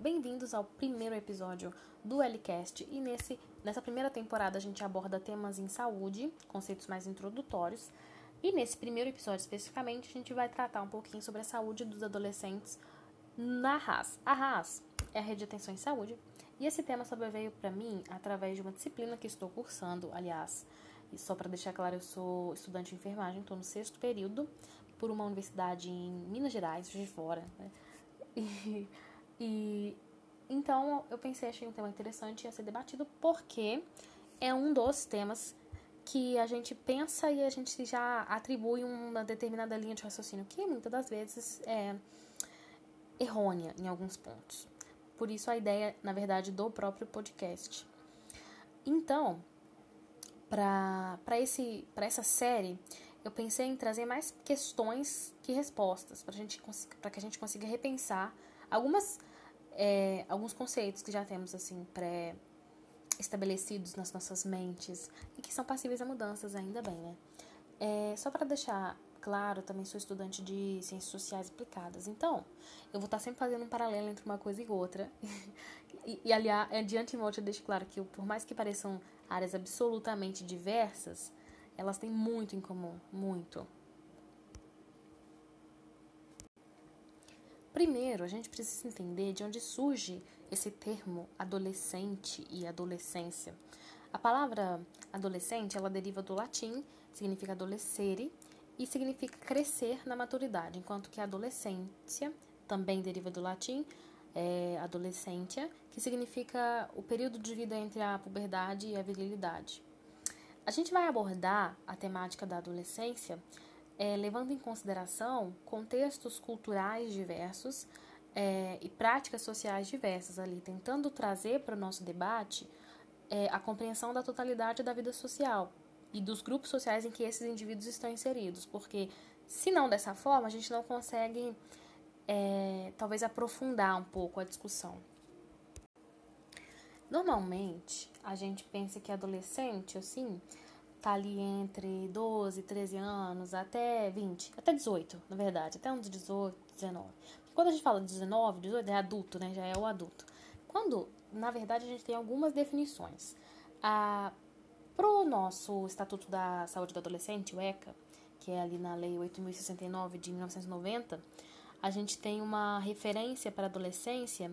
bem-vindos ao primeiro episódio do LCast. E nesse, nessa primeira temporada a gente aborda temas em saúde, conceitos mais introdutórios. E nesse primeiro episódio especificamente a gente vai tratar um pouquinho sobre a saúde dos adolescentes na RAS. A RAS é a Rede de Atenção em Saúde. E esse tema sobreveio para mim através de uma disciplina que estou cursando, aliás. E só para deixar claro, eu sou estudante de enfermagem, estou no sexto período por uma universidade em Minas Gerais, de fora. Né? E, e então eu pensei, achei um tema interessante a ser debatido, porque é um dos temas que a gente pensa e a gente já atribui uma determinada linha de raciocínio, que muitas das vezes é errônea em alguns pontos. Por isso a ideia, na verdade, do próprio podcast. Então, para essa série, eu pensei em trazer mais questões que respostas, para que a gente consiga repensar algumas, é, alguns conceitos que já temos assim pré-estabelecidos nas nossas mentes e que são passíveis a mudanças, ainda bem, né? É, só para deixar claro, também sou estudante de ciências sociais aplicadas, então eu vou estar sempre fazendo um paralelo entre uma coisa e outra. e, e aliás, é, de antemão eu deixo claro que, por mais que pareçam áreas absolutamente diversas, elas têm muito em comum, muito. Primeiro, a gente precisa entender de onde surge esse termo adolescente e adolescência. A palavra adolescente, ela deriva do latim, significa adolescere e significa crescer na maturidade, enquanto que adolescência também deriva do latim, é, adolescentia, que significa o período de vida entre a puberdade e a virilidade. A gente vai abordar a temática da adolescência é, levando em consideração contextos culturais diversos é, e práticas sociais diversas ali, tentando trazer para o nosso debate é, a compreensão da totalidade da vida social e dos grupos sociais em que esses indivíduos estão inseridos, porque se não dessa forma, a gente não consegue é, talvez aprofundar um pouco a discussão. Normalmente, a gente pensa que adolescente, assim, tá ali entre 12, 13 anos até 20, até 18, na verdade, até uns 18, 19. Porque quando a gente fala de 19, 18 é adulto, né? Já é o adulto. Quando, na verdade, a gente tem algumas definições. A pro nosso Estatuto da Saúde do Adolescente, o ECA, que é ali na Lei 8069 de 1990, a gente tem uma referência para adolescência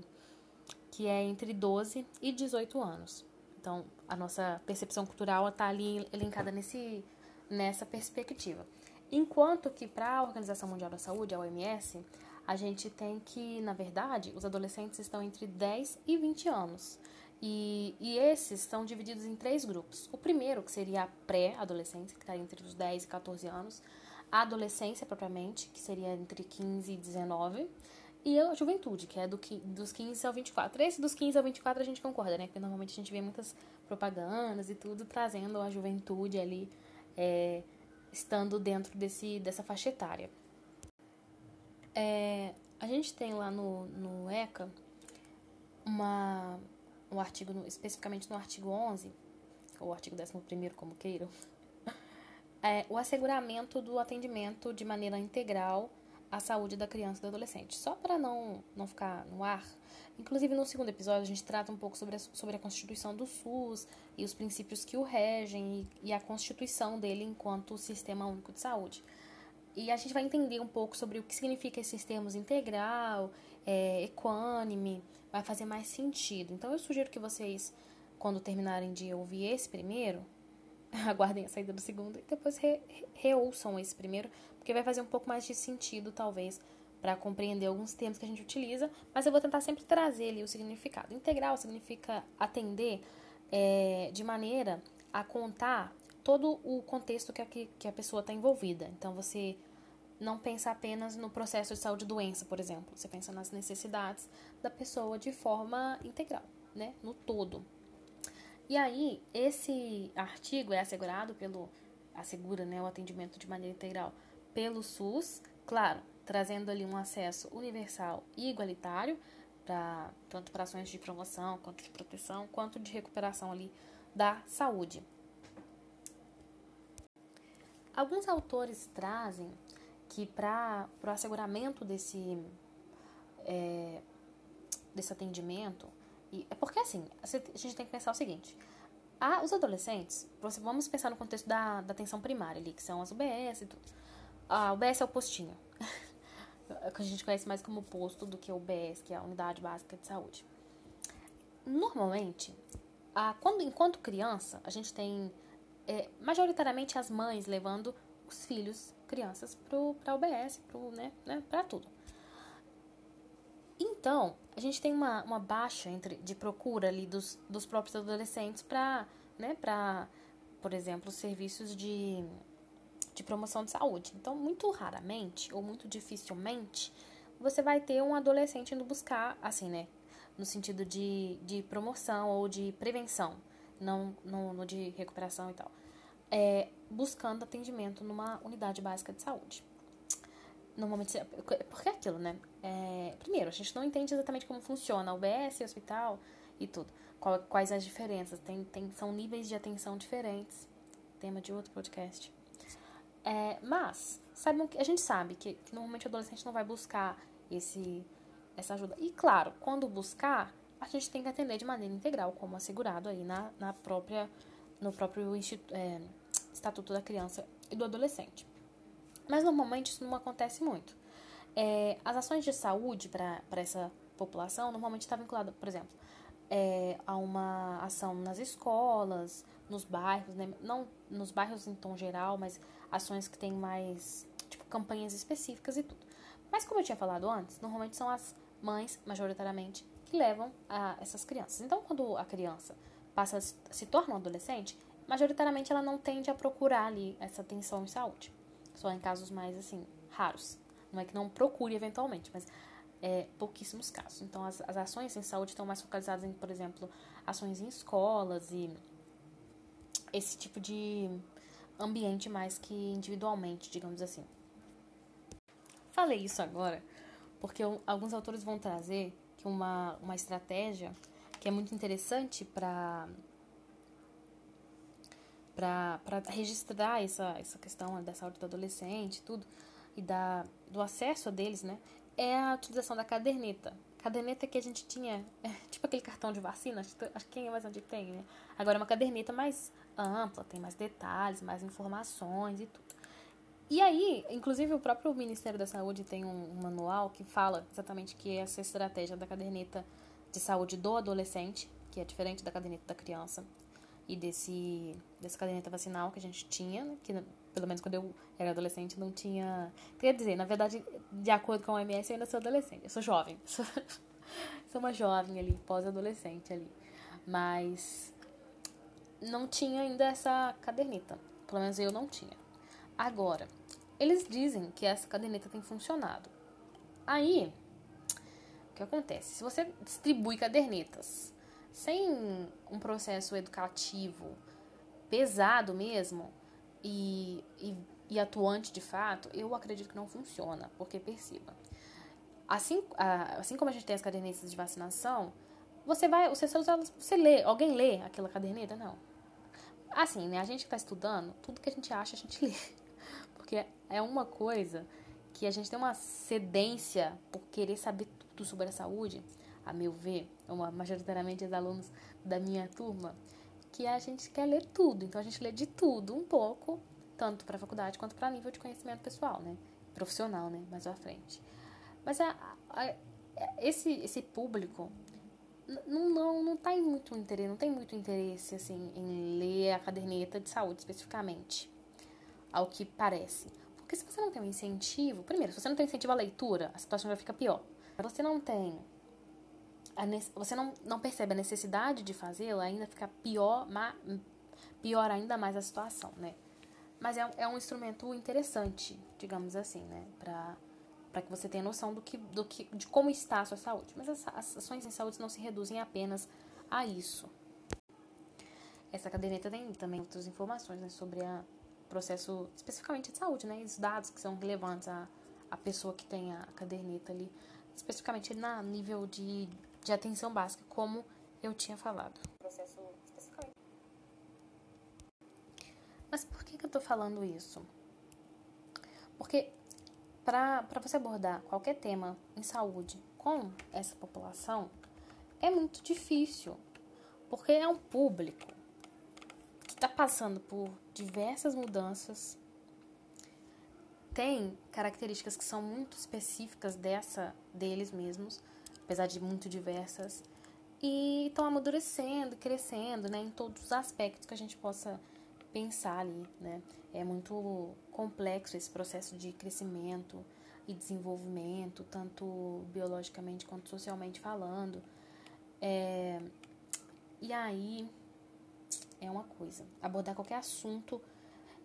que é entre 12 e 18 anos. Então, a nossa percepção cultural está ali elencada nesse, nessa perspectiva. Enquanto que para a Organização Mundial da Saúde, a OMS, a gente tem que, na verdade, os adolescentes estão entre 10 e 20 anos. E, e esses são divididos em três grupos. O primeiro, que seria a pré-adolescência, que está entre os 10 e 14 anos. A adolescência, propriamente, que seria entre 15 e 19 e a juventude, que é do, dos 15 ao 24. Esse dos 15 ao 24 a gente concorda, né? Porque normalmente a gente vê muitas propagandas e tudo trazendo a juventude ali, é, estando dentro desse, dessa faixa etária. É, a gente tem lá no, no ECA uma, um artigo, no, especificamente no artigo 11, ou artigo 11, como queiram, é, o asseguramento do atendimento de maneira integral a saúde da criança e do adolescente. Só para não, não ficar no ar, inclusive no segundo episódio a gente trata um pouco sobre a, sobre a constituição do SUS e os princípios que o regem e, e a constituição dele enquanto sistema único de saúde. E a gente vai entender um pouco sobre o que significa esses termos integral, é, equânime, vai fazer mais sentido. Então eu sugiro que vocês, quando terminarem de ouvir esse primeiro, aguardem a saída do segundo e depois re, re, reouçam esse primeiro, porque vai fazer um pouco mais de sentido, talvez, para compreender alguns termos que a gente utiliza, mas eu vou tentar sempre trazer ali o significado. Integral significa atender é, de maneira a contar todo o contexto que a, que a pessoa está envolvida. Então, você não pensa apenas no processo de saúde e doença, por exemplo. Você pensa nas necessidades da pessoa de forma integral, né? No todo. E aí, esse artigo é assegurado pelo assegura, né, o atendimento de maneira integral pelo SUS, claro, trazendo ali um acesso universal e igualitário para tanto para ações de promoção, quanto de proteção, quanto de recuperação ali da saúde. Alguns autores trazem que para o asseguramento desse é, desse atendimento, e é porque assim, a gente tem que pensar o seguinte. Ah, os adolescentes, vamos pensar no contexto da, da atenção primária ali, que são as UBS e tudo. A UBS é o postinho. que a gente conhece mais como posto do que o UBS, que é a Unidade Básica de Saúde. Normalmente, a, quando, enquanto criança, a gente tem é, majoritariamente as mães levando os filhos, crianças, para a UBS, pro, né, né, para tudo. Então, a gente tem uma, uma baixa entre, de procura ali dos, dos próprios adolescentes para, né, para, por exemplo, serviços de, de promoção de saúde. Então, muito raramente ou muito dificilmente você vai ter um adolescente indo buscar, assim, né, no sentido de, de promoção ou de prevenção, não no, no de recuperação e tal, é, buscando atendimento numa unidade básica de saúde normalmente. Porque é aquilo, né? É, primeiro, a gente não entende exatamente como funciona o UBS, o hospital e tudo. Qual, quais as diferenças. Tem, tem, são níveis de atenção diferentes. Tema de outro podcast. É, mas, saibam a gente sabe que, que normalmente o adolescente não vai buscar esse, essa ajuda. E claro, quando buscar, a gente tem que atender de maneira integral, como assegurado aí na, na própria, no próprio instituto, é, Estatuto da Criança e do Adolescente. Mas normalmente isso não acontece muito. É, as ações de saúde para essa população normalmente está vinculada, por exemplo, é, a uma ação nas escolas, nos bairros, né? não nos bairros em tom geral, mas ações que têm mais, tipo, campanhas específicas e tudo. Mas como eu tinha falado antes, normalmente são as mães, majoritariamente, que levam a essas crianças. Então, quando a criança passa se torna um adolescente, majoritariamente ela não tende a procurar ali essa atenção em saúde. Só em casos mais, assim, raros. Não é que não procure eventualmente, mas é, pouquíssimos casos. Então, as, as ações em saúde estão mais focalizadas em, por exemplo, ações em escolas e esse tipo de ambiente mais que individualmente, digamos assim. Falei isso agora porque alguns autores vão trazer que uma, uma estratégia que é muito interessante para para registrar essa, essa questão da saúde do adolescente tudo, e da, do acesso deles, né, é a utilização da caderneta. Caderneta que a gente tinha, é, tipo aquele cartão de vacina, acho que quem é mais onde tem, né? Agora é uma caderneta mais ampla, tem mais detalhes, mais informações e tudo. E aí, inclusive o próprio Ministério da Saúde tem um, um manual que fala exatamente que essa estratégia da caderneta de saúde do adolescente, que é diferente da caderneta da criança, e desse dessa caderneta vacinal que a gente tinha, né, que pelo menos quando eu era adolescente não tinha. Quer dizer, na verdade, de acordo com a OMS, eu ainda sou adolescente, eu sou jovem. Sou, sou uma jovem ali, pós-adolescente ali. Mas não tinha ainda essa caderneta. Pelo menos eu não tinha. Agora, eles dizem que essa caderneta tem funcionado. Aí, o que acontece? Se você distribui cadernetas sem um processo educativo pesado mesmo e, e, e, atuante de fato, eu acredito que não funciona, porque perceba. Assim, assim como a gente tem as cadernetas de vacinação, você vai, você, você lê, alguém lê aquela caderneta? Não. Assim, né? A gente que está estudando, tudo que a gente acha, a gente lê. Porque é uma coisa que a gente tem uma cedência por querer saber tudo sobre a saúde a meu ver, uma, majoritariamente os alunos da minha turma, que a gente quer ler tudo. Então a gente lê de tudo um pouco, tanto para a faculdade quanto para nível de conhecimento pessoal, né? Profissional, né? Mais à frente. Mas a, a, esse, esse público não, não, não tá muito interesse, não tem muito interesse assim em ler a caderneta de saúde especificamente, ao que parece. Porque se você não tem um incentivo, primeiro, se você não tem incentivo à leitura, a situação já fica pior. Se você não tem você não, não percebe a necessidade de fazê-lo, ainda fica pior, ma, pior ainda mais a situação, né? Mas é, é um instrumento interessante, digamos assim, né? Pra, para que você tenha noção do que, do que, de como está a sua saúde. Mas as, as ações em saúde não se reduzem apenas a isso. Essa caderneta tem também outras informações né, sobre o processo especificamente de saúde, né? Os dados que são relevantes à, à pessoa que tem a caderneta ali, especificamente na nível de de atenção básica, como eu tinha falado. Mas por que, que eu tô falando isso? Porque para você abordar qualquer tema em saúde com essa população, é muito difícil, porque é um público que está passando por diversas mudanças, tem características que são muito específicas dessa deles mesmos, apesar de muito diversas, e estão amadurecendo, crescendo, né, em todos os aspectos que a gente possa pensar ali, né? É muito complexo esse processo de crescimento e desenvolvimento, tanto biologicamente quanto socialmente falando. É... E aí é uma coisa, abordar qualquer assunto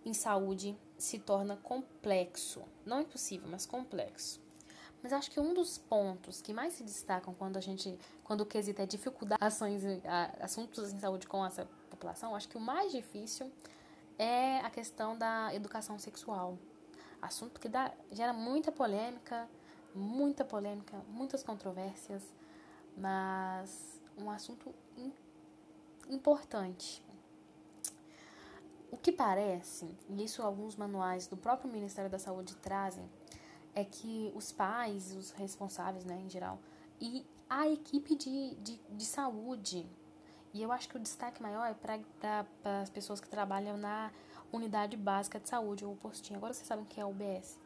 em saúde se torna complexo. Não impossível, mas complexo. Mas acho que um dos pontos que mais se destacam quando a gente, quando o quesito é dificuldade ações, assuntos em saúde com essa população, acho que o mais difícil é a questão da educação sexual. Assunto que dá, gera muita polêmica, muita polêmica, muitas controvérsias, mas um assunto importante. O que parece, e isso alguns manuais do próprio Ministério da Saúde trazem, é que os pais, os responsáveis, né, em geral, e a equipe de, de, de saúde, e eu acho que o destaque maior é para as pessoas que trabalham na unidade básica de saúde, ou postinho. Agora vocês sabem o que é o UBS.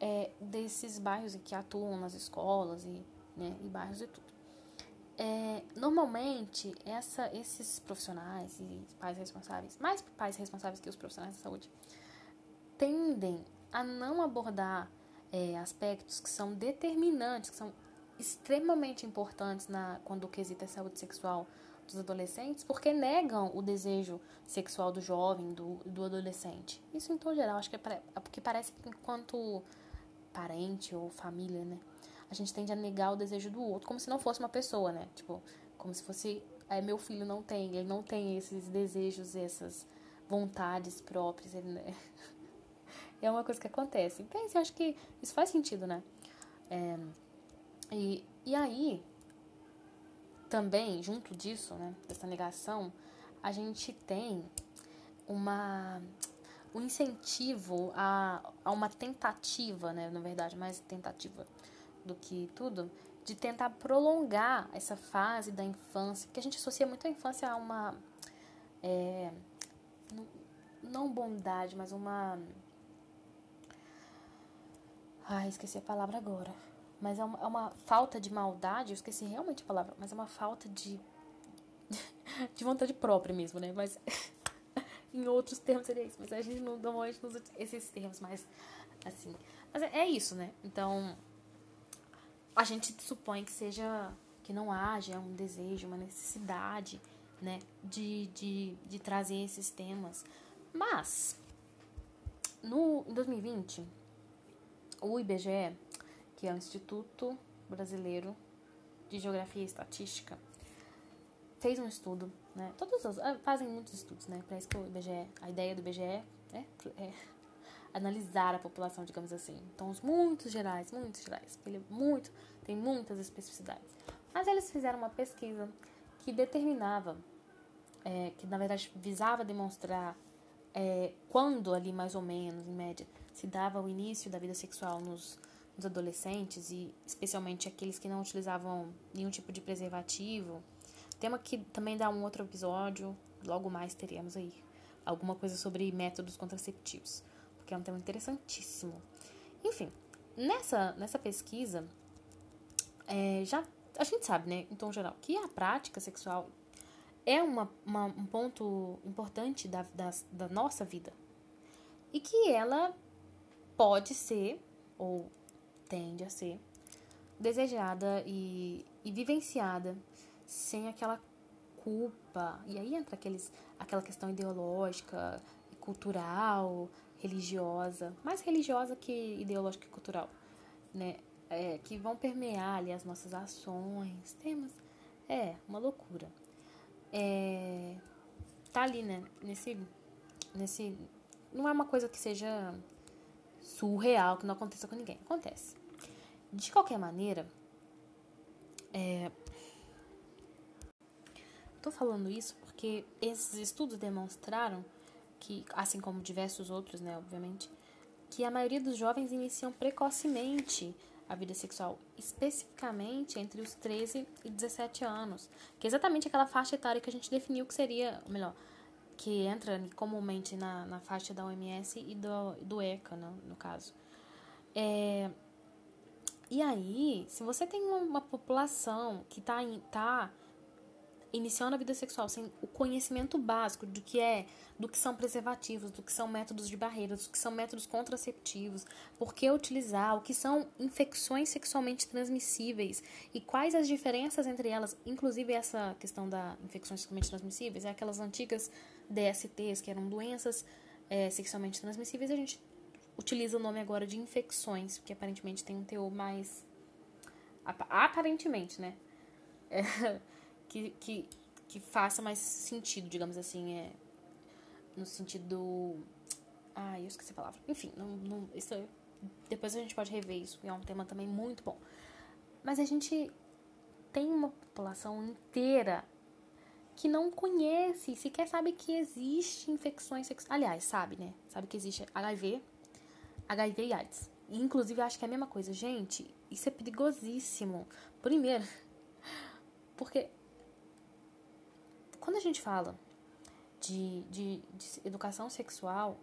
É desses bairros que atuam nas escolas e, né, e bairros e tudo. É, normalmente, essa, esses profissionais e pais responsáveis, mais pais responsáveis que os profissionais de saúde, tendem a não abordar é, aspectos que são determinantes, que são extremamente importantes na, quando o quesito é saúde sexual dos adolescentes, porque negam o desejo sexual do jovem, do, do adolescente. Isso em todo geral, acho que é, é porque parece que enquanto parente ou família, né? a gente tende a negar o desejo do outro, como se não fosse uma pessoa, né? Tipo, como se fosse. É, meu filho não tem, ele não tem esses desejos, essas vontades próprias. Ele, né? é uma coisa que acontece. Eu acho que isso faz sentido, né? É, e, e aí, também, junto disso, né, dessa negação, a gente tem uma um incentivo a, a uma tentativa, né, na verdade, mais tentativa do que tudo, de tentar prolongar essa fase da infância, porque a gente associa muito a infância a uma. É, não bondade, mas uma. Ai, esqueci a palavra agora. Mas é uma, é uma falta de maldade, eu esqueci realmente a palavra, mas é uma falta de. de vontade própria mesmo, né? Mas. em outros termos seria isso, mas a gente não normalmente usa esses termos mais assim. Mas é, é isso, né? Então, a gente supõe que seja que não haja um desejo, uma necessidade, né, de, de, de trazer esses temas. Mas no em 2020, o IBGE, que é o Instituto Brasileiro de Geografia e Estatística, fez um estudo, né? Todos os, ah, fazem muitos estudos, né? Para isso que o IBGE, a ideia do IBGE é, é analisar a população, digamos assim. Então, os muitos gerais, muitos gerais. Ele é muito, tem muitas especificidades. Mas eles fizeram uma pesquisa que determinava, é, que na verdade visava demonstrar é, quando ali mais ou menos, em média, se dava o início da vida sexual nos, nos adolescentes e especialmente aqueles que não utilizavam nenhum tipo de preservativo. Tema que também dá um outro episódio, logo mais teremos aí alguma coisa sobre métodos contraceptivos que é um tema interessantíssimo. Enfim, nessa, nessa pesquisa, é, já a gente sabe, né, em tom geral, que a prática sexual é uma, uma um ponto importante da, da, da nossa vida. E que ela pode ser, ou tende a ser, desejada e, e vivenciada sem aquela culpa. E aí entra aqueles, aquela questão ideológica, cultural, religiosa, mais religiosa que ideológica e cultural, né? É, que vão permear ali as nossas ações, temos, é, uma loucura. É, tá ali, né, nesse, nesse, não é uma coisa que seja surreal, que não aconteça com ninguém, acontece. De qualquer maneira, é, tô falando isso porque esses estudos demonstraram que, assim como diversos outros, né, obviamente, que a maioria dos jovens iniciam precocemente a vida sexual, especificamente entre os 13 e 17 anos, que é exatamente aquela faixa etária que a gente definiu que seria, melhor, que entra comumente na, na faixa da OMS e do, do ECA, no, no caso. É, e aí, se você tem uma, uma população que está tá iniciando a vida sexual sem o conhecimento básico do que é, do que são preservativos, do que são métodos de barreiras, do que são métodos contraceptivos, por que utilizar, o que são infecções sexualmente transmissíveis e quais as diferenças entre elas, inclusive essa questão da infecções sexualmente transmissíveis, é aquelas antigas DSTs que eram doenças é, sexualmente transmissíveis, a gente utiliza o nome agora de infecções, porque aparentemente tem um teor mais. Aparentemente, né? É, que, que, que faça mais sentido, digamos assim, é, no sentido. Ah, eu esqueci a palavra. Enfim, não, não, isso, é, depois a gente pode rever isso, é um tema também muito bom. Mas a gente tem uma população inteira que não conhece, sequer sabe que existe infecções sexuais. Aliás, sabe, né? Sabe que existe HIV, HIV e AIDS. E, inclusive, acho que é a mesma coisa. Gente, isso é perigosíssimo. Primeiro, porque quando a gente fala de, de, de educação sexual,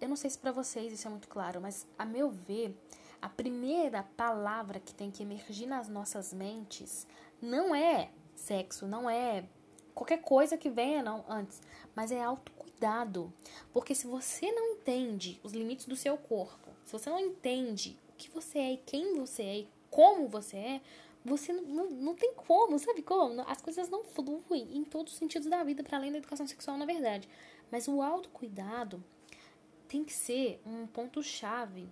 eu não sei se para vocês isso é muito claro, mas a meu ver, a primeira palavra que tem que emergir nas nossas mentes não é sexo, não é qualquer coisa que venha não antes, mas é autocuidado. Porque se você não entende os limites do seu corpo, se você não entende o que você é e quem você é e como você é, você não, não, não tem como, sabe como? As coisas não fluem em todos os sentidos da vida, para além da educação sexual, na verdade. Mas o autocuidado tem que ser um ponto-chave,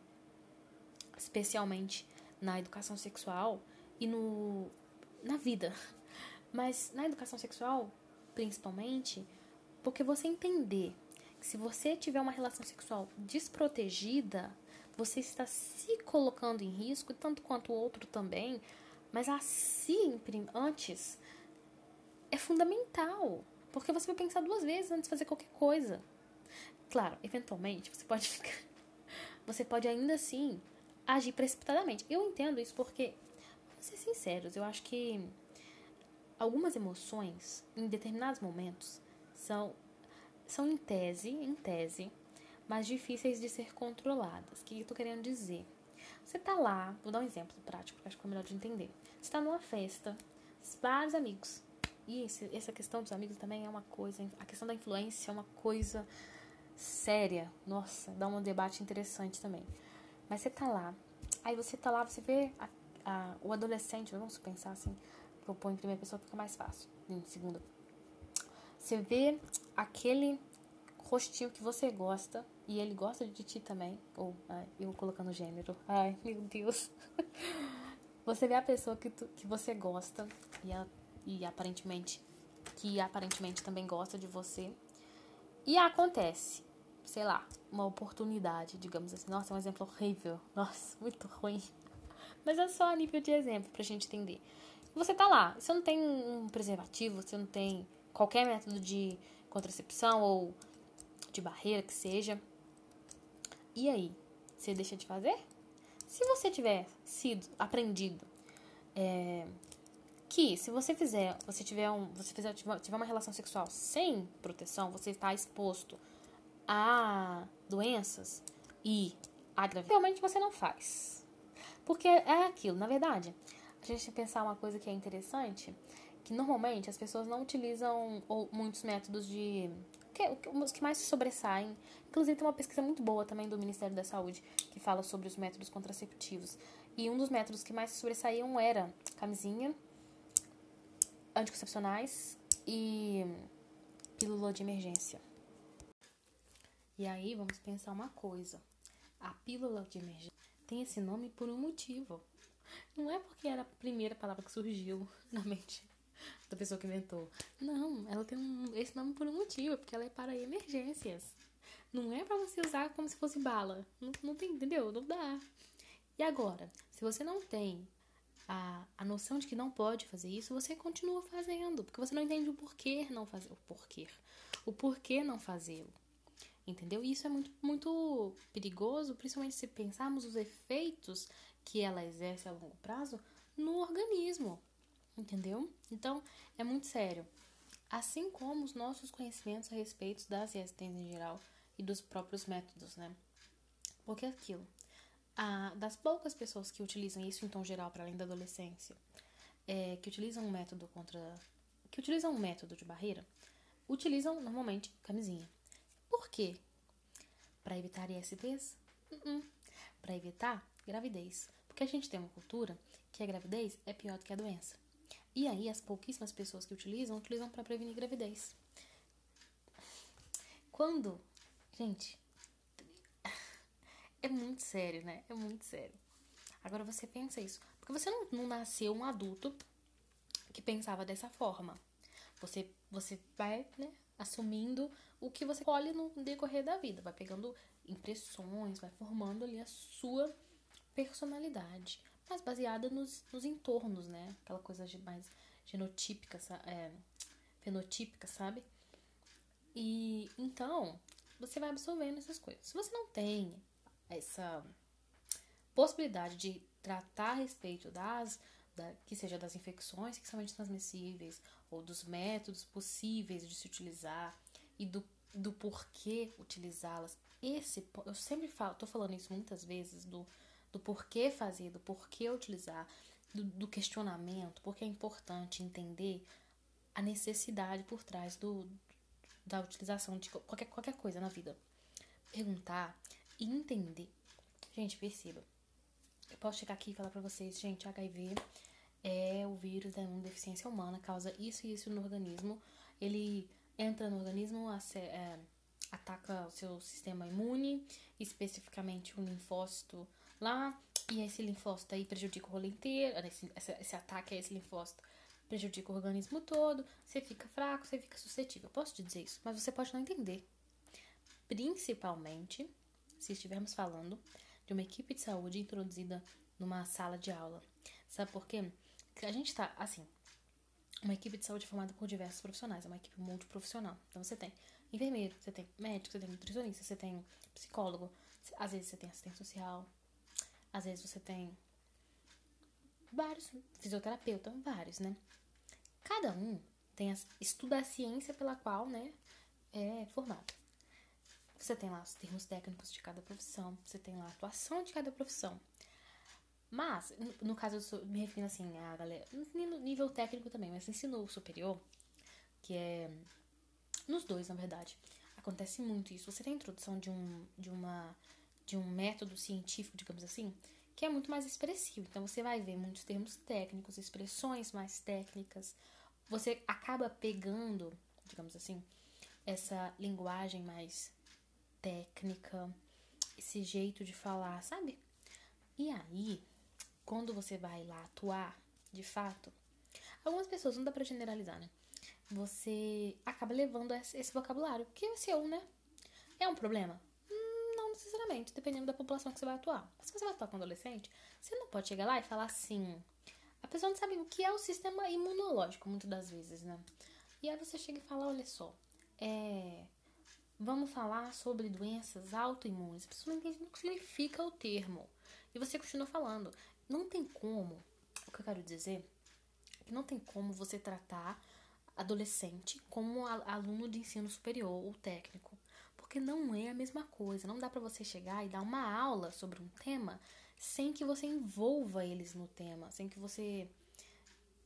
especialmente na educação sexual e no, na vida. Mas na educação sexual, principalmente, porque você entender que se você tiver uma relação sexual desprotegida, você está se colocando em risco, tanto quanto o outro também, mas assim, antes, é fundamental, porque você vai pensar duas vezes antes de fazer qualquer coisa. Claro, eventualmente você pode ficar. Você pode ainda assim agir precipitadamente. Eu entendo isso porque, vamos ser sinceros, eu acho que algumas emoções, em determinados momentos, são, são em tese, em tese, mas difíceis de ser controladas. O que eu tô querendo dizer? Você tá lá, vou dar um exemplo prático, porque acho que é melhor de entender. Você tá numa festa, vários amigos. E esse, essa questão dos amigos também é uma coisa, a questão da influência é uma coisa séria. Nossa, dá um debate interessante também. Mas você tá lá, aí você tá lá, você vê a, a, o adolescente, vamos pensar assim, eu ponho em primeira pessoa fica mais fácil, em segunda. Você vê aquele rostinho que você gosta e ele gosta de ti também, ou ai, eu colocando gênero. Ai, meu Deus. Você vê a pessoa que, tu, que você gosta e, a, e aparentemente que aparentemente também gosta de você. E acontece, sei lá, uma oportunidade, digamos assim. Nossa, é um exemplo horrível. Nossa, muito ruim. Mas é só a nível de exemplo pra gente entender. Você tá lá, você não tem um preservativo, você não tem qualquer método de contracepção ou de barreira que seja. E aí? Você deixa de fazer? Se você tiver sido aprendido é, que se você fizer, você tiver um, você fizer, tiver uma relação sexual sem proteção, você está exposto a doenças e a gravidez, realmente você não faz. Porque é aquilo, na verdade, a gente pensar uma coisa que é interessante, que normalmente as pessoas não utilizam ou, muitos métodos de que, os que mais se sobressaem. Inclusive tem uma pesquisa muito boa também do Ministério da Saúde que fala sobre os métodos contraceptivos. E um dos métodos que mais se sobressaíam era camisinha, anticoncepcionais e pílula de emergência. E aí vamos pensar uma coisa. A pílula de emergência tem esse nome por um motivo. Não é porque era a primeira palavra que surgiu na mente da pessoa que inventou. Não, ela tem um, esse nome por um motivo, porque ela é para emergências. Não é para você usar como se fosse bala. Não, não tem, entendeu? Não dá. E agora, se você não tem a, a noção de que não pode fazer isso, você continua fazendo, porque você não entende o porquê não fazer. O porquê. O porquê não fazê-lo. Entendeu? E isso é muito, muito perigoso, principalmente se pensarmos os efeitos que ela exerce a longo prazo no organismo. Entendeu? Então, é muito sério. Assim como os nossos conhecimentos a respeito das ISTs em geral e dos próprios métodos, né? Porque é aquilo, a, das poucas pessoas que utilizam isso em tom geral para além da adolescência, é, que utilizam um método contra. que utilizam um método de barreira, utilizam normalmente camisinha. Por quê? Para evitar ISTs? Uh -uh. Para evitar gravidez. Porque a gente tem uma cultura que a gravidez é pior do que a doença. E aí, as pouquíssimas pessoas que utilizam, utilizam para prevenir gravidez. Quando. Gente. É muito sério, né? É muito sério. Agora você pensa isso. Porque você não, não nasceu um adulto que pensava dessa forma. Você, você vai, né, assumindo o que você colhe no decorrer da vida. Vai pegando impressões, vai formando ali a sua personalidade mas baseada nos, nos entornos, né? Aquela coisa mais genotípica, é, fenotípica, sabe? E então, você vai absorvendo essas coisas. Se você não tem essa possibilidade de tratar a respeito das, da, que seja das infecções sexualmente transmissíveis ou dos métodos possíveis de se utilizar e do, do porquê utilizá-las. Esse, eu sempre falo, tô falando isso muitas vezes do do porquê fazer, do porquê utilizar, do, do questionamento, porque é importante entender a necessidade por trás do, da utilização de qualquer, qualquer coisa na vida. Perguntar e entender. Gente, perceba. Eu posso chegar aqui e falar pra vocês, gente, HIV é o vírus da imunodeficiência humana, causa isso e isso no organismo. Ele entra no organismo, é, ataca o seu sistema imune, especificamente o linfócito lá, e esse linfócito aí prejudica o rolo inteiro, esse, esse, esse ataque a esse linfócito prejudica o organismo todo, você fica fraco, você fica suscetível. Eu posso te dizer isso, mas você pode não entender. Principalmente se estivermos falando de uma equipe de saúde introduzida numa sala de aula. Sabe por quê? A gente está, assim, uma equipe de saúde formada por diversos profissionais, é uma equipe multiprofissional. Então você tem enfermeiro, você tem médico, você tem nutricionista, você tem psicólogo, às vezes você tem assistente social, às vezes você tem vários, fisioterapeuta, vários, né? Cada um tem a, estuda a ciência pela qual, né, é formado. Você tem lá os termos técnicos de cada profissão, você tem lá a atuação de cada profissão. Mas, no, caso, eu me refiro assim a galera, no nível técnico também, mas ensino superior, que é nos dois, na verdade, acontece muito isso. Você tem a introdução de um, de uma de um método científico, digamos assim, que é muito mais expressivo. Então você vai ver muitos termos técnicos, expressões mais técnicas. Você acaba pegando, digamos assim, essa linguagem mais técnica, esse jeito de falar, sabe? E aí, quando você vai lá atuar, de fato, algumas pessoas, não dá pra generalizar, né? Você acaba levando esse vocabulário, que é seu, né? É um problema? necessariamente, dependendo da população que você vai atuar. Mas se você vai atuar com adolescente, você não pode chegar lá e falar assim. A pessoa não sabe o que é o sistema imunológico, muitas das vezes, né? E aí você chega e fala: olha só, é. Vamos falar sobre doenças autoimunes. A pessoa não entende o que significa o termo. E você continua falando. Não tem como, o que eu quero dizer, que não tem como você tratar adolescente como aluno de ensino superior ou técnico. Porque não é a mesma coisa. Não dá para você chegar e dar uma aula sobre um tema sem que você envolva eles no tema, sem que você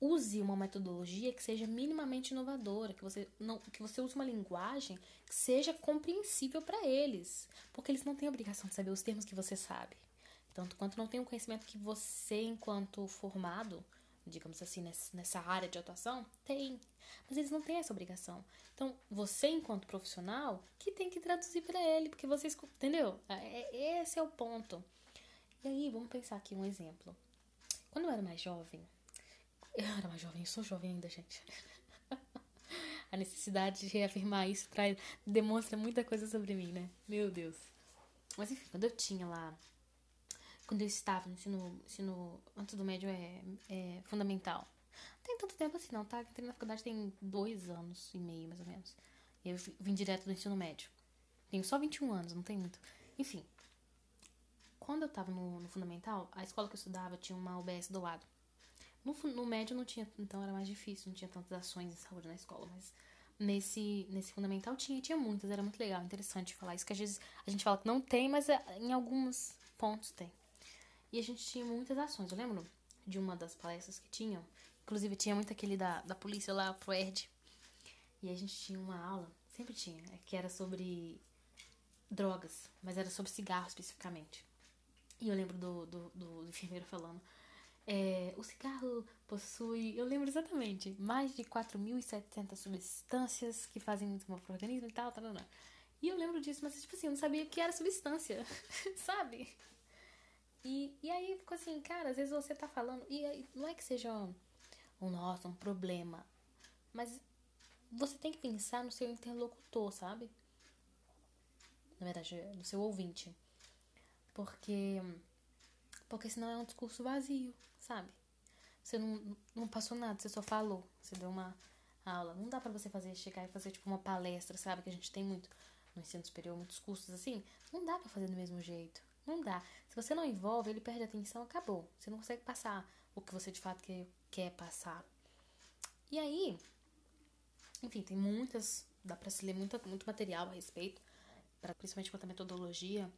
use uma metodologia que seja minimamente inovadora, que você não que você use uma linguagem que seja compreensível para eles, porque eles não têm a obrigação de saber os termos que você sabe. Tanto quanto não tem o conhecimento que você enquanto formado digamos assim, nessa área de atuação? Tem. Mas eles não têm essa obrigação. Então, você, enquanto profissional, que tem que traduzir para ele, porque você entendeu? É, é, esse é o ponto. E aí, vamos pensar aqui um exemplo. Quando eu era mais jovem, eu era mais jovem, eu sou jovem ainda, gente. A necessidade de reafirmar isso traz, demonstra muita coisa sobre mim, né? Meu Deus. Mas enfim, quando eu tinha lá quando eu estava no ensino, ensino antes do médio é, é fundamental. Não tem tanto tempo assim não, tá? Entrei na faculdade tem dois anos e meio, mais ou menos. Eu vim direto do ensino médio. Tenho só 21 anos, não tem muito. Enfim. Quando eu tava no, no fundamental, a escola que eu estudava tinha uma UBS do lado. No, no médio não tinha, então era mais difícil, não tinha tantas ações em saúde na escola, mas nesse, nesse fundamental tinha, tinha muitas, era muito legal, interessante falar isso, que às vezes a gente fala que não tem, mas é, em alguns pontos tem. E a gente tinha muitas ações, eu lembro de uma das palestras que tinham, inclusive tinha muito aquele da, da polícia lá, pro ERD, e a gente tinha uma aula, sempre tinha, é, que era sobre drogas, mas era sobre cigarro especificamente. E eu lembro do, do, do enfermeiro falando, é, o cigarro possui, eu lembro exatamente, mais de 4.700 substâncias que fazem muito mal pro organismo e tal, tal, tal, tal. E eu lembro disso, mas tipo assim, eu não sabia que era substância, sabe? E, e aí ficou assim, cara, às vezes você tá falando, e aí, não é que seja um, um, um problema, mas você tem que pensar no seu interlocutor, sabe? Na verdade, no seu ouvinte. Porque porque senão é um discurso vazio, sabe? Você não, não passou nada, você só falou. Você deu uma aula. Não dá para você fazer, chegar e fazer tipo uma palestra, sabe? Que a gente tem muito no ensino superior, muitos cursos assim. Não dá para fazer do mesmo jeito. Não dá. Se você não envolve, ele perde a atenção, acabou. Você não consegue passar o que você de fato quer, quer passar. E aí, enfim, tem muitas, dá para se ler muito, muito material a respeito, pra, principalmente quanto à metodologia,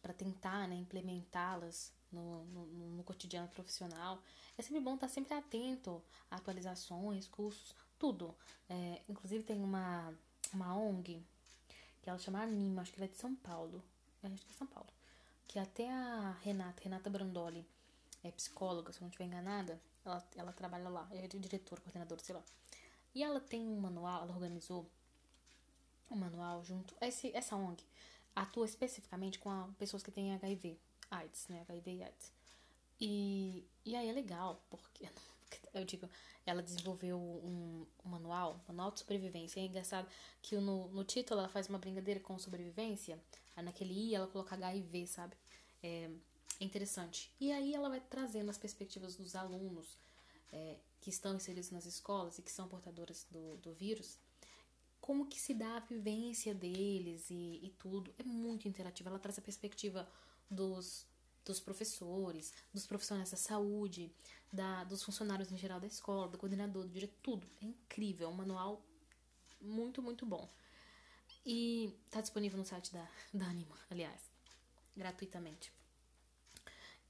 para tentar né, implementá-las no, no, no, cotidiano profissional. É sempre bom estar sempre atento a atualizações, cursos, tudo. É, inclusive tem uma, uma ONG que ela chama Anima, acho que ela é de São Paulo. É, acho que é São Paulo. Que até a Renata, Renata Brandoli, é psicóloga, se eu não estiver enganada, ela, ela trabalha lá, é diretora, coordenadora, sei lá. E ela tem um manual, ela organizou um manual junto. Esse, essa ONG atua especificamente com a, pessoas que têm HIV, AIDS, né? HIV e AIDS. E, e aí é legal, porque eu digo, ela desenvolveu um, um manual, manual de sobrevivência. É engraçado que no, no título ela faz uma brincadeira com sobrevivência. Aí naquele I ela coloca HIV, sabe? É, é interessante. E aí ela vai trazendo as perspectivas dos alunos é, que estão inseridos nas escolas e que são portadoras do, do vírus como que se dá a vivência deles e, e tudo. É muito interativo. Ela traz a perspectiva dos, dos professores, dos profissionais da saúde, da, dos funcionários em geral da escola, do coordenador, do diretor, tudo. É incrível, é um manual muito, muito bom. E tá disponível no site da, da Anima, aliás, gratuitamente.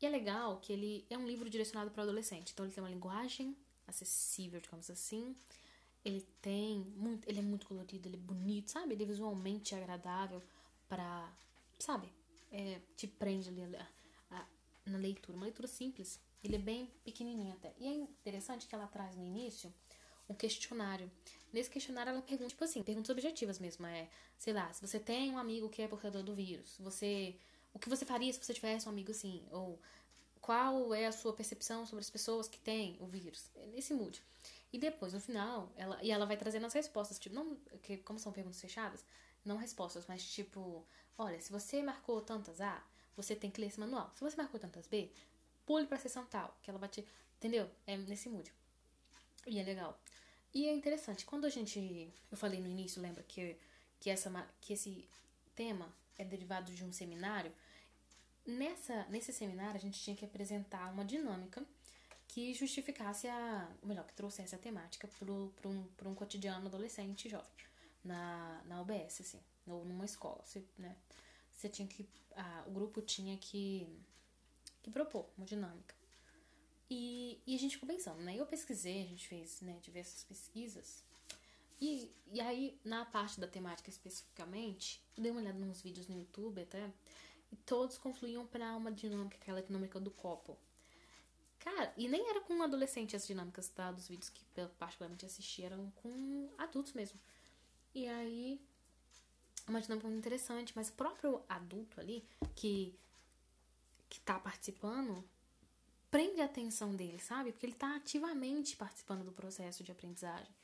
E é legal que ele é um livro direcionado para adolescente, então ele tem uma linguagem acessível, digamos assim, ele tem muito, ele é muito colorido, ele é bonito, sabe? Ele é visualmente agradável para, sabe? É, te prende ali a, a, na leitura, uma leitura simples. Ele é bem pequenininho até. E é interessante que ela traz no início um questionário. Nesse questionário ela pergunta, tipo assim, perguntas objetivas mesmo, é, sei lá, se você tem um amigo que é portador do vírus, você, o que você faria se você tivesse um amigo assim, ou qual é a sua percepção sobre as pessoas que têm o vírus? É nesse mood. E depois, no final, ela, e ela vai trazendo as respostas, tipo, não, que, como são perguntas fechadas, não respostas, mas tipo, olha, se você marcou tantas A, você tem que ler esse manual. Se você marcou tantas B, pule pra sessão tal, que ela vai te. Entendeu? É nesse mood. E é legal. E é interessante, quando a gente. Eu falei no início, lembra que, que, essa, que esse tema é derivado de um seminário. Nessa, nesse seminário, a gente tinha que apresentar uma dinâmica que justificasse a. Ou melhor, que trouxesse a temática para um, um cotidiano adolescente e jovem. Na, na UBS, assim, ou numa escola. Você, né, você tinha que. A, o grupo tinha que, que propor uma dinâmica. E, e a gente ficou pensando, né? Eu pesquisei, a gente fez né, diversas pesquisas. E, e aí, na parte da temática especificamente, eu dei uma olhada nos vídeos no YouTube até, e todos confluíam para uma dinâmica, aquela dinâmica do copo. Cara, e nem era com adolescente as dinâmicas tá, dos vídeos que eu particularmente assisti, eram com adultos mesmo. E aí, uma dinâmica muito interessante, mas o próprio adulto ali, que, que tá participando, prende a atenção dele, sabe? Porque ele tá ativamente participando do processo de aprendizagem.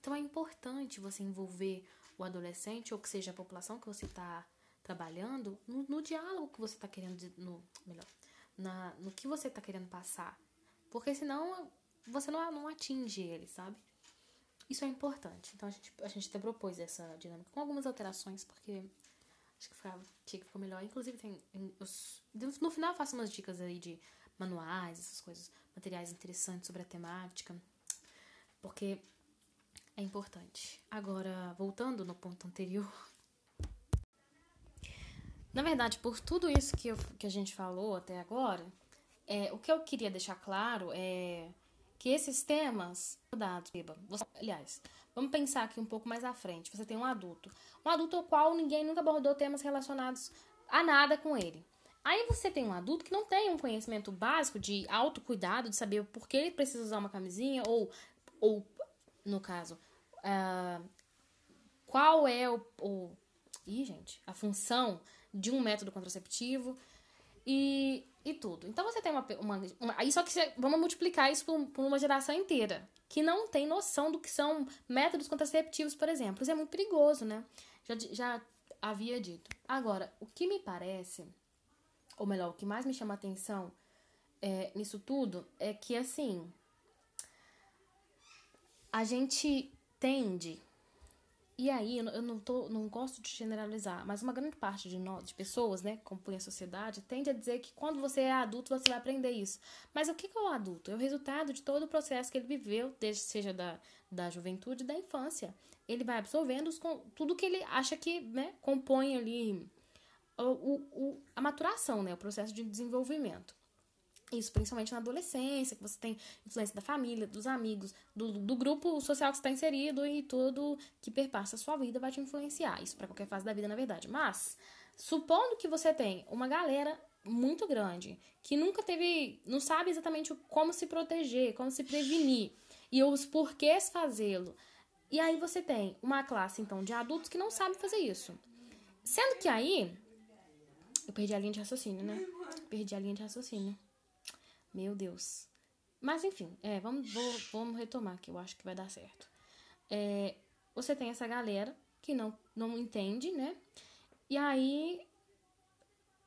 Então é importante você envolver o adolescente, ou que seja a população que você está trabalhando, no, no, diálogo que você está querendo, no, melhor, na, no que você está querendo passar. Porque senão você não, não atinge ele, sabe? Isso é importante. Então a gente, a gente até propôs essa dinâmica com algumas alterações, porque Acho que ficava, tinha que ficou melhor. Inclusive, tem. Os, no final, eu faço umas dicas aí de manuais, essas coisas, materiais interessantes sobre a temática. Porque é importante. Agora, voltando no ponto anterior. Na verdade, por tudo isso que, eu, que a gente falou até agora, é, o que eu queria deixar claro é que esses temas. Dados, aliás, vamos pensar aqui um pouco mais à frente. Você tem um adulto. Um adulto ao qual ninguém nunca abordou temas relacionados a nada com ele. Aí você tem um adulto que não tem um conhecimento básico de autocuidado, de saber por que ele precisa usar uma camisinha, ou, ou no caso, uh, qual é o, o. Ih, gente, a função de um método contraceptivo e, e tudo. Então você tem uma. uma, uma aí só que você, vamos multiplicar isso por, por uma geração inteira que não tem noção do que são métodos contraceptivos, por exemplo. Isso é muito perigoso, né? Já, já havia dito. Agora, o que me parece, ou melhor, o que mais me chama atenção é, nisso tudo é que, assim, a gente tende e aí, eu não, tô, não gosto de generalizar, mas uma grande parte de nós, de pessoas, né, que compõem a sociedade, tende a dizer que quando você é adulto, você vai aprender isso. Mas o que é o adulto? É o resultado de todo o processo que ele viveu, desde seja da, da juventude da infância. Ele vai absorvendo os, tudo que ele acha que né, compõe ali o, o, a maturação, né, o processo de desenvolvimento. Isso, principalmente na adolescência, que você tem influência da família, dos amigos, do, do grupo social que está inserido e tudo que perpassa a sua vida vai te influenciar. Isso para qualquer fase da vida, na verdade. Mas, supondo que você tem uma galera muito grande que nunca teve, não sabe exatamente como se proteger, como se prevenir e os porquês fazê-lo. E aí você tem uma classe, então, de adultos que não sabe fazer isso. Sendo que aí. Eu perdi a linha de raciocínio, né? Perdi a linha de raciocínio. Meu Deus. Mas enfim, é, vamos, vou, vamos retomar que eu acho que vai dar certo. É, você tem essa galera que não, não entende, né? E aí,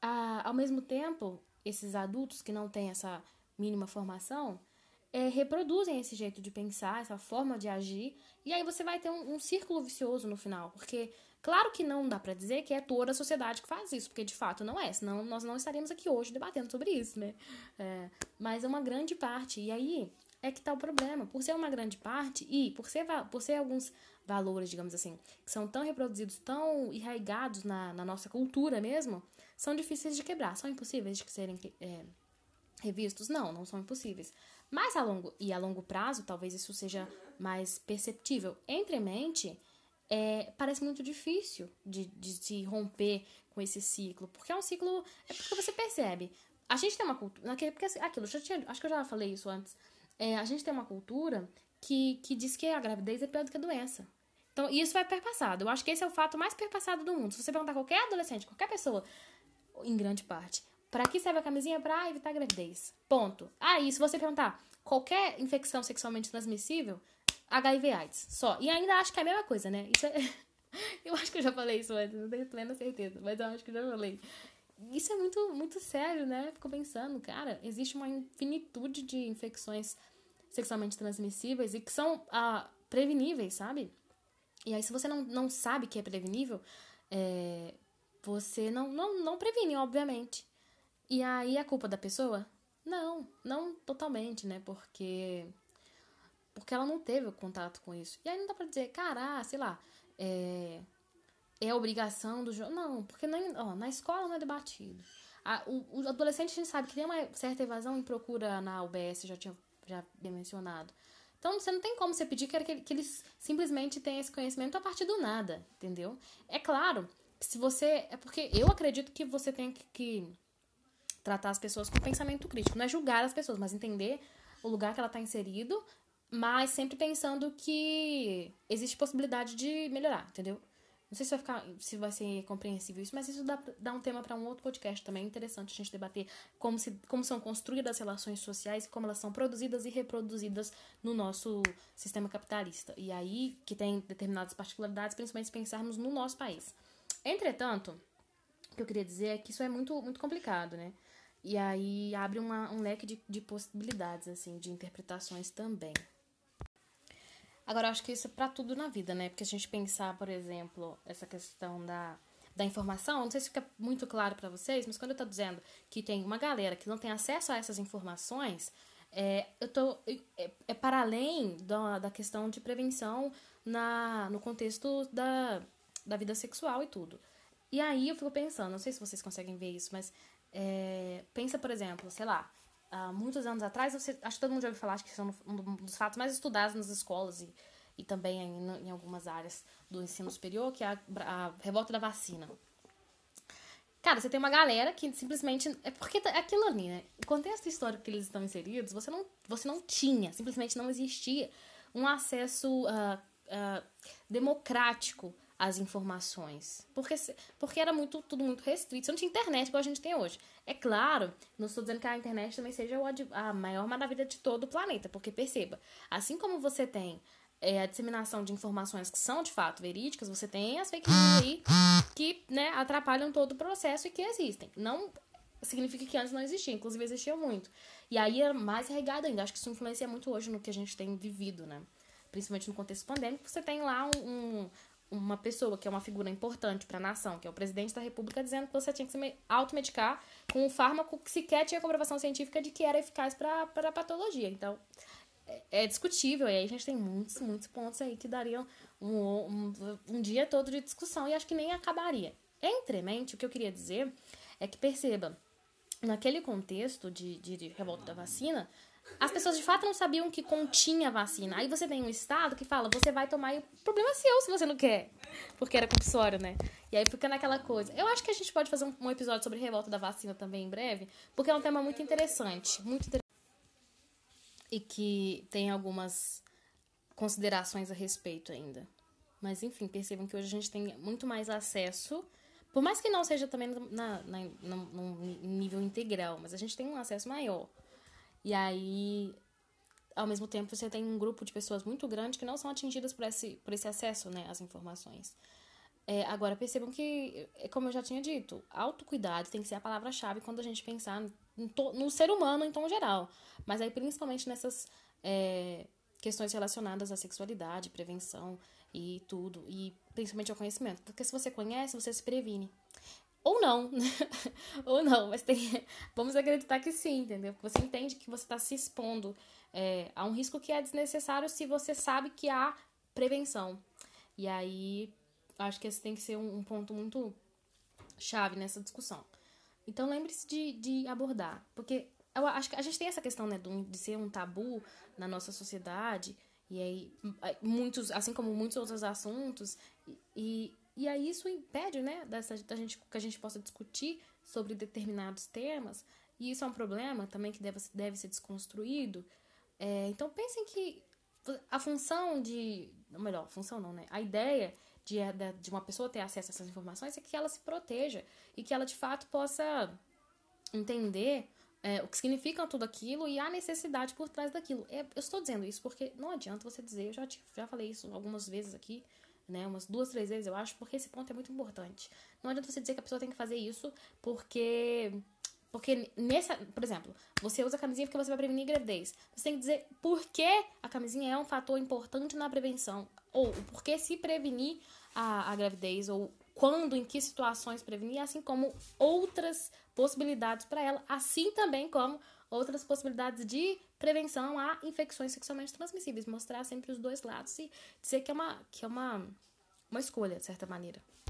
a, ao mesmo tempo, esses adultos que não têm essa mínima formação é, reproduzem esse jeito de pensar, essa forma de agir, e aí você vai ter um, um círculo vicioso no final, porque Claro que não dá para dizer que é toda a sociedade que faz isso, porque de fato não é, senão nós não estaríamos aqui hoje debatendo sobre isso, né? É, mas é uma grande parte. E aí é que tá o problema. Por ser uma grande parte e por ser, por ser alguns valores, digamos assim, que são tão reproduzidos, tão enraigados na, na nossa cultura mesmo, são difíceis de quebrar. São impossíveis de serem é, revistos? Não, não são impossíveis. Mas a longo, e a longo prazo, talvez isso seja mais perceptível. Entre mente é, parece muito difícil de, de se romper com esse ciclo, porque é um ciclo. É porque você percebe. A gente tem uma cultura. Porque assim, aquilo, tinha, acho que eu já falei isso antes. É, a gente tem uma cultura que, que diz que a gravidez é pior do que a doença. Então, isso vai perpassado. Eu acho que esse é o fato mais perpassado do mundo. Se você perguntar qualquer adolescente, qualquer pessoa, em grande parte, para que serve a camisinha? Para evitar a gravidez. Ponto. Ah, e se você perguntar qualquer infecção sexualmente transmissível, HIV AIDS, só. E ainda acho que é a mesma coisa, né? Isso é... eu acho que eu já falei isso antes, não tenho plena certeza, mas eu acho que já falei. Isso é muito, muito sério, né? Fico pensando, cara, existe uma infinitude de infecções sexualmente transmissíveis e que são ah, preveníveis, sabe? E aí, se você não, não sabe que é prevenível, é, você não, não, não previne, obviamente. E aí, a culpa da pessoa? Não, não totalmente, né? Porque porque ela não teve contato com isso. E aí não dá pra dizer, cara, sei lá, é, é obrigação do jogo. Não, porque nem, ó, na escola não é debatido. A, o, o, adolescente a gente sabe que tem uma certa evasão em procura na UBS, já tinha já mencionado. Então você não tem como você pedir que, que eles simplesmente tenham esse conhecimento a partir do nada, entendeu? É claro se você. É porque eu acredito que você tem que, que tratar as pessoas com pensamento crítico. Não é julgar as pessoas, mas entender o lugar que ela está inserido mas sempre pensando que existe possibilidade de melhorar, entendeu? Não sei se vai ficar, se vai ser compreensível isso, mas isso dá, dá um tema para um outro podcast também. É interessante a gente debater como, se, como são construídas as relações sociais e como elas são produzidas e reproduzidas no nosso sistema capitalista. E aí que tem determinadas particularidades, principalmente se pensarmos no nosso país. Entretanto, o que eu queria dizer é que isso é muito, muito complicado, né? E aí abre uma, um leque de, de possibilidades, assim, de interpretações também. Agora, eu acho que isso é pra tudo na vida, né? Porque a gente pensar, por exemplo, essa questão da. da informação, não sei se fica muito claro para vocês, mas quando eu tô dizendo que tem uma galera que não tem acesso a essas informações, é, eu tô, é, é para além da, da questão de prevenção na, no contexto da, da vida sexual e tudo. E aí eu fico pensando, não sei se vocês conseguem ver isso, mas é, pensa, por exemplo, sei lá, há muitos anos atrás, você, acho que todo mundo já ouviu falar, acho que são um dos fatos mais estudados nas escolas e, e também em, em algumas áreas do ensino superior, que é a, a revolta da vacina. Cara, você tem uma galera que simplesmente. É porque tá, aquilo ali, né? O contexto histórico que eles estão inseridos, você não, você não tinha, simplesmente não existia um acesso uh, uh, democrático as informações. Porque, porque era muito, tudo muito restrito. Você não tinha internet igual a gente tem hoje. É claro, não estou dizendo que a internet também seja a maior maravilha de todo o planeta, porque perceba, assim como você tem é, a disseminação de informações que são de fato verídicas, você tem as fake news aí que né, atrapalham todo o processo e que existem. Não significa que antes não existia, inclusive existia muito. E aí é mais regado ainda. Acho que isso influencia muito hoje no que a gente tem vivido, né? Principalmente no contexto pandêmico, você tem lá um, um uma pessoa que é uma figura importante para a nação, que é o presidente da República, dizendo que você tinha que se automedicar com um fármaco que sequer tinha comprovação científica de que era eficaz para a patologia. Então, é, é, discutível. E aí a gente tem muitos, muitos pontos aí que dariam um, um, um dia todo de discussão e acho que nem acabaria. Entremente, o que eu queria dizer é que perceba, naquele contexto de, de, de revolta da vacina, as pessoas de fato não sabiam que continha vacina. Aí você tem um estado que fala, você vai tomar e o problema é seu se você não quer. Porque era compulsório, né? E aí fica naquela coisa. Eu acho que a gente pode fazer um, episódio sobre revolta da vacina também em breve, porque é um tema muito interessante. Muito interessante. E que tem algumas considerações a respeito ainda. Mas enfim, percebam que hoje a gente tem muito mais acesso. Por mais que não seja também na, na, na, num nível integral, mas a gente tem um acesso maior. E aí, ao mesmo tempo, você tem um grupo de pessoas muito grande que não são atingidas por esse, por esse acesso né, às informações. É, agora, percebam que, é como eu já tinha dito, autocuidado tem que ser a palavra-chave quando a gente pensar no, no, ser humano em tom geral. Mas aí, principalmente nessas é, questões relacionadas à sexualidade, prevenção e tudo. E principalmente ao conhecimento. Porque se você conhece, você se previne. Ou não, ou não, mas tem. Vamos acreditar que sim, entendeu? Porque você entende que você está se expondo é, a um risco que é desnecessário se você sabe que há prevenção. E aí, acho que esse tem que ser um, um ponto muito chave nessa discussão. Então, lembre-se de, de abordar, porque eu acho que a gente tem essa questão, né, de ser um tabu na nossa sociedade, e aí, muitos, assim como muitos outros assuntos, e aí isso impede, né, dessa, da gente, que a gente possa discutir sobre determinados temas. E isso é um problema também que deve, deve ser desconstruído. É, então pensem que a função de. Ou melhor, função não, né? A ideia de, de uma pessoa ter acesso a essas informações é que ela se proteja e que ela de fato possa entender é, o que significa tudo aquilo e a necessidade por trás daquilo. É, eu estou dizendo isso porque não adianta você dizer, eu já, já falei isso algumas vezes aqui, né? Umas duas, três vezes, eu acho, porque esse ponto é muito importante. Não adianta você dizer que a pessoa tem que fazer isso porque. Porque nessa, por exemplo, você usa a camisinha porque você vai prevenir gravidez. Você tem que dizer por que a camisinha é um fator importante na prevenção. Ou por que se prevenir a, a gravidez, ou quando, em que situações prevenir, assim como outras possibilidades para ela, assim também como outras possibilidades de prevenção a infecções sexualmente transmissíveis, mostrar sempre os dois lados e dizer que é uma, que é uma, uma escolha, de certa maneira.